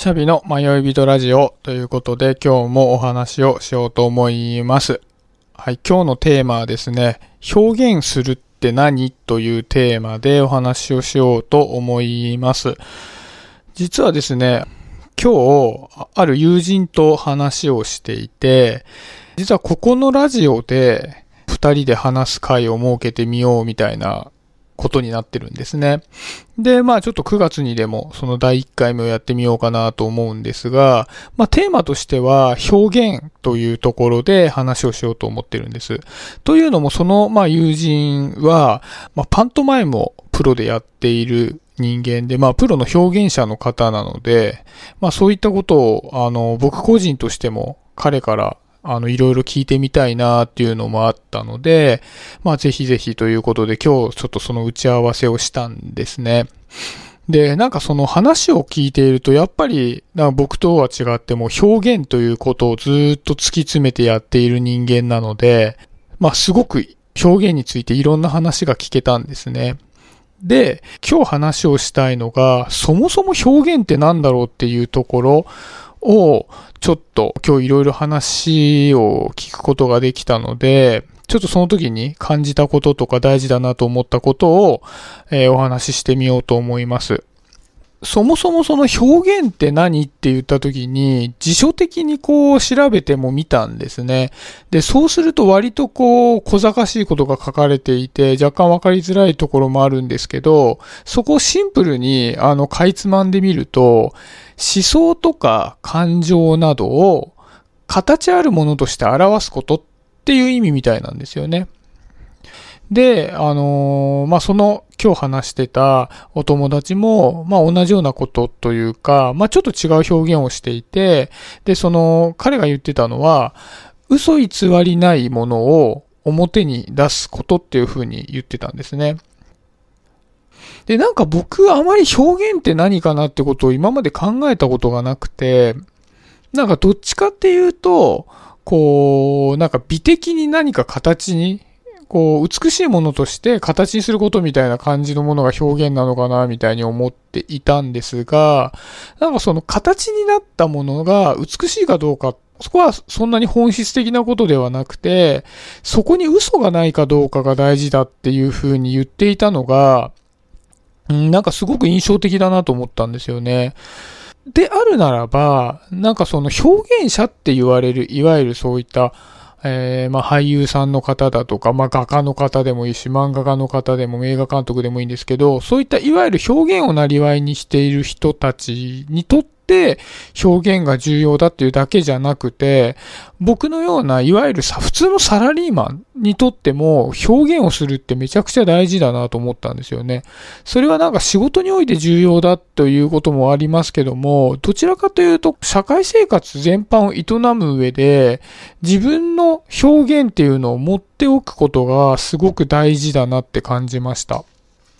シャビの迷い人ラジオということで今日もお話をしようと思います。はい、今日のテーマはですね、表現するって何というテーマでお話をしようと思います。実はですね、今日、ある友人と話をしていて、実はここのラジオで二人で話す会を設けてみようみたいなことになってるんですね。で、まあちょっと9月にでもその第1回目をやってみようかなと思うんですが、まあテーマとしては表現というところで話をしようと思ってるんです。というのもそのまあ友人は、まあパントマイムをプロでやっている人間で、まあ、プロの表現者の方なので、まあ、そういったことを、あの、僕個人としても彼からあの、いろいろ聞いてみたいなっていうのもあったので、まあ、ぜひぜひということで今日ちょっとその打ち合わせをしたんですね。で、なんかその話を聞いていると、やっぱり、僕とは違っても表現ということをずっと突き詰めてやっている人間なので、まあ、すごく表現についていろんな話が聞けたんですね。で、今日話をしたいのが、そもそも表現って何だろうっていうところを、ちょっと今日いろいろ話を聞くことができたので、ちょっとその時に感じたこととか大事だなと思ったことを、えー、お話ししてみようと思います。そもそもその表現って何って言った時に辞書的にこう調べても見たんですね。で、そうすると割とこう小賢しいことが書かれていて若干わかりづらいところもあるんですけど、そこをシンプルにあのかいつまんでみると思想とか感情などを形あるものとして表すことっていう意味みたいなんですよね。で、あのー、まあ、その今日話してたお友達も、まあ、同じようなことというか、まあ、ちょっと違う表現をしていて、で、その、彼が言ってたのは、嘘偽りないものを表に出すことっていうふうに言ってたんですね。で、なんか僕あまり表現って何かなってことを今まで考えたことがなくて、なんかどっちかっていうと、こう、なんか美的に何か形にこう、美しいものとして形にすることみたいな感じのものが表現なのかな、みたいに思っていたんですが、なんかその形になったものが美しいかどうか、そこはそんなに本質的なことではなくて、そこに嘘がないかどうかが大事だっていうふうに言っていたのが、んなんかすごく印象的だなと思ったんですよね。であるならば、なんかその表現者って言われる、いわゆるそういったえー、まあ、俳優さんの方だとか、まあ、画家の方でもいいし、漫画家の方でも映画監督でもいいんですけど、そういったいわゆる表現をなりわいにしている人たちにとってって表現が重要だっていうだけじゃなくて、僕のようないわゆるさ、普通のサラリーマンにとっても表現をするってめちゃくちゃ大事だなと思ったんですよね。それはなんか仕事において重要だということもありますけども、どちらかというと社会生活全般を営む上で自分の表現っていうのを持っておくことがすごく大事だなって感じました。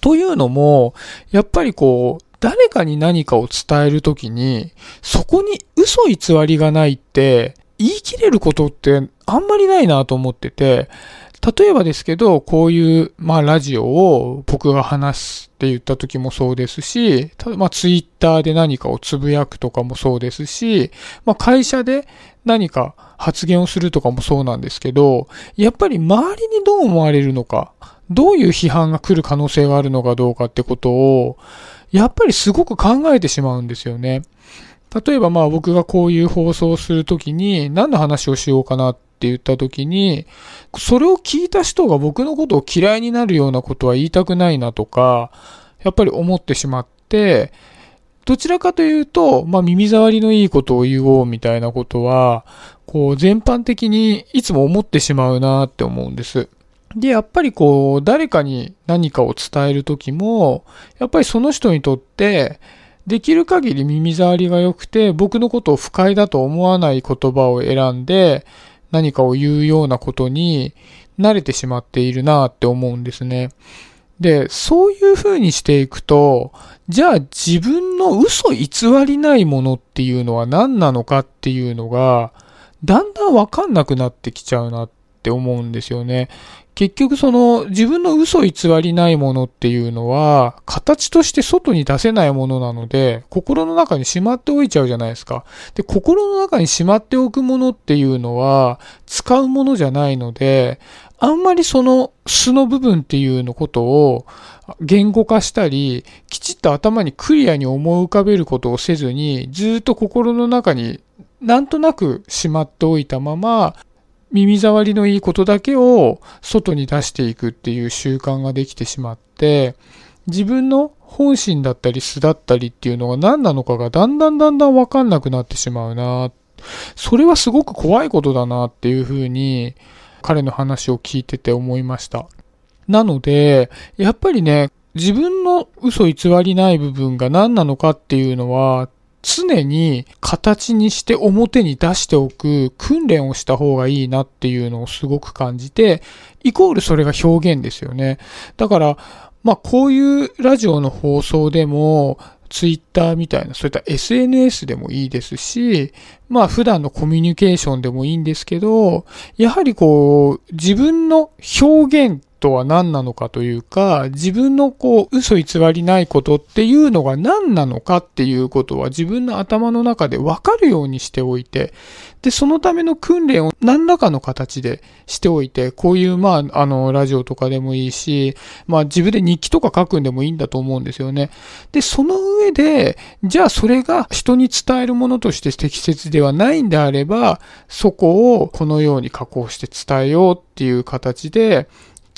というのも、やっぱりこう、誰かに何かを伝えるときに、そこに嘘偽りがないって、言い切れることってあんまりないなと思ってて、例えばですけど、こういう、まあ、ラジオを僕が話すって言った時もそうですし、たまあ、ツイッターで何かをつぶやくとかもそうですし、まあ、会社で何か発言をするとかもそうなんですけど、やっぱり周りにどう思われるのか、どういう批判が来る可能性があるのかどうかってことを、やっぱりすごく考えてしまうんですよね。例えばまあ僕がこういう放送をするときに何の話をしようかなって言ったときに、それを聞いた人が僕のことを嫌いになるようなことは言いたくないなとか、やっぱり思ってしまって、どちらかというと、まあ耳障りのいいことを言おうみたいなことは、こう全般的にいつも思ってしまうなって思うんです。で、やっぱりこう、誰かに何かを伝えるときも、やっぱりその人にとって、できる限り耳障りが良くて、僕のことを不快だと思わない言葉を選んで、何かを言うようなことに慣れてしまっているなって思うんですね。で、そういう風にしていくと、じゃあ自分の嘘偽りないものっていうのは何なのかっていうのが、だんだんわかんなくなってきちゃうなっって思うんですよね。結局その自分の嘘偽りないものっていうのは形として外に出せないものなので心の中にしまっておいちゃうじゃないですか。で、心の中にしまっておくものっていうのは使うものじゃないのであんまりその素の部分っていうのことを言語化したり、きちっと頭にクリアに思い浮かべることをせずに、ずっと心の中になんとなくしまっておいたまま、耳障りのいいことだけを外に出していくっていう習慣ができてしまって、自分の本心だったり素だったりっていうのが何なのかがだんだんだんだんわかんなくなってしまうな。それはすごく怖いことだなっていうふうに彼の話を聞いてて思いました。なので、やっぱりね、自分の嘘偽りない部分が何なのかっていうのは、常に形にして表に出しておく訓練をした方がいいなっていうのをすごく感じて、イコールそれが表現ですよね。だから、まあこういうラジオの放送でも、ツイッターみたいな、そういった SNS でもいいですし、まあ普段のコミュニケーションでもいいんですけど、やはりこう、自分の表現とは何なのかというか、自分のこう、嘘偽りないことっていうのが何なのかっていうことは自分の頭の中でわかるようにしておいて、で、そのための訓練を何らかの形でしておいて、こういう、まあ、あの、ラジオとかでもいいし、まあ、自分で日記とか書くんでもいいんだと思うんですよね。で、その上で、じゃあそれが人に伝えるものとして適切ではないんであれば、そこをこのように加工して伝えようっていう形で、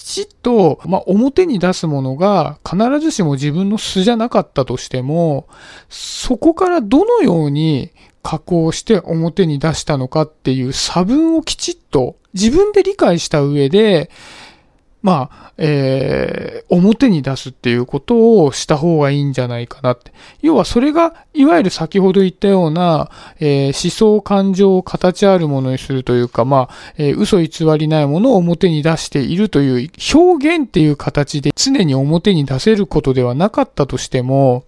きちっと、まあ、表に出すものが必ずしも自分の素じゃなかったとしても、そこからどのように加工して表に出したのかっていう差分をきちっと自分で理解した上で、まあ、えー、表に出すっていうことをした方がいいんじゃないかなって。要はそれが、いわゆる先ほど言ったような、えー、思想、感情を形あるものにするというか、まあ、えー、嘘偽りないものを表に出しているという表現っていう形で常に表に出せることではなかったとしても、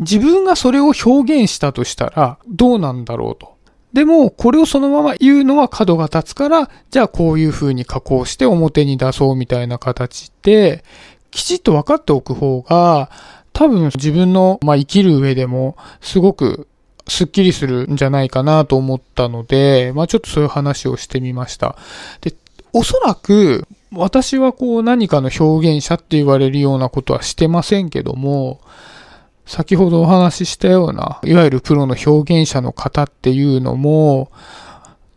自分がそれを表現したとしたらどうなんだろうと。でも、これをそのまま言うのは角が立つから、じゃあこういう風に加工して表に出そうみたいな形で、きちっと分かっておく方が、多分自分の、まあ、生きる上でも、すごくスッキリするんじゃないかなと思ったので、まあ、ちょっとそういう話をしてみました。で、おそらく、私はこう何かの表現者って言われるようなことはしてませんけども、先ほどお話ししたような、いわゆるプロの表現者の方っていうのも、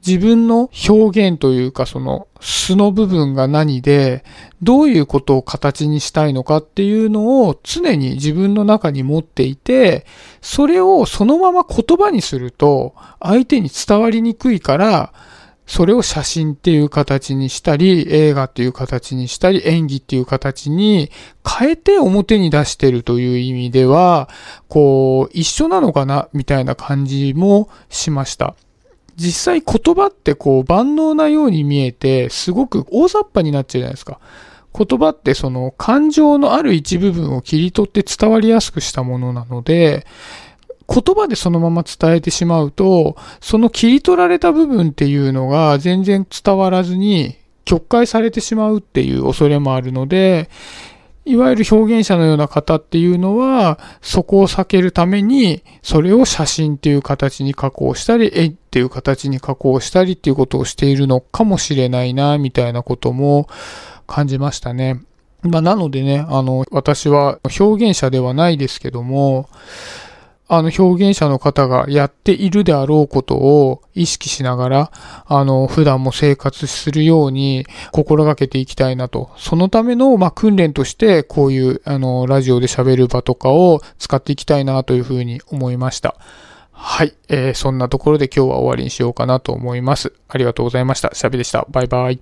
自分の表現というかその素の部分が何で、どういうことを形にしたいのかっていうのを常に自分の中に持っていて、それをそのまま言葉にすると相手に伝わりにくいから、それを写真っていう形にしたり、映画っていう形にしたり、演技っていう形に変えて表に出してるという意味では、こう、一緒なのかな、みたいな感じもしました。実際言葉ってこう万能なように見えて、すごく大雑把になっちゃうじゃないですか。言葉ってその感情のある一部分を切り取って伝わりやすくしたものなので、言葉でそのまま伝えてしまうと、その切り取られた部分っていうのが全然伝わらずに曲解されてしまうっていう恐れもあるので、いわゆる表現者のような方っていうのは、そこを避けるために、それを写真っていう形に加工したり、絵っていう形に加工したりっていうことをしているのかもしれないな、みたいなことも感じましたね。まあ、なのでね、あの、私は表現者ではないですけども、あの表現者の方がやっているであろうことを意識しながら、あの、普段も生活するように心がけていきたいなと。そのための、まあ、訓練として、こういう、あの、ラジオで喋る場とかを使っていきたいなというふうに思いました。はい。えー、そんなところで今日は終わりにしようかなと思います。ありがとうございました。シャビでした。バイバイ。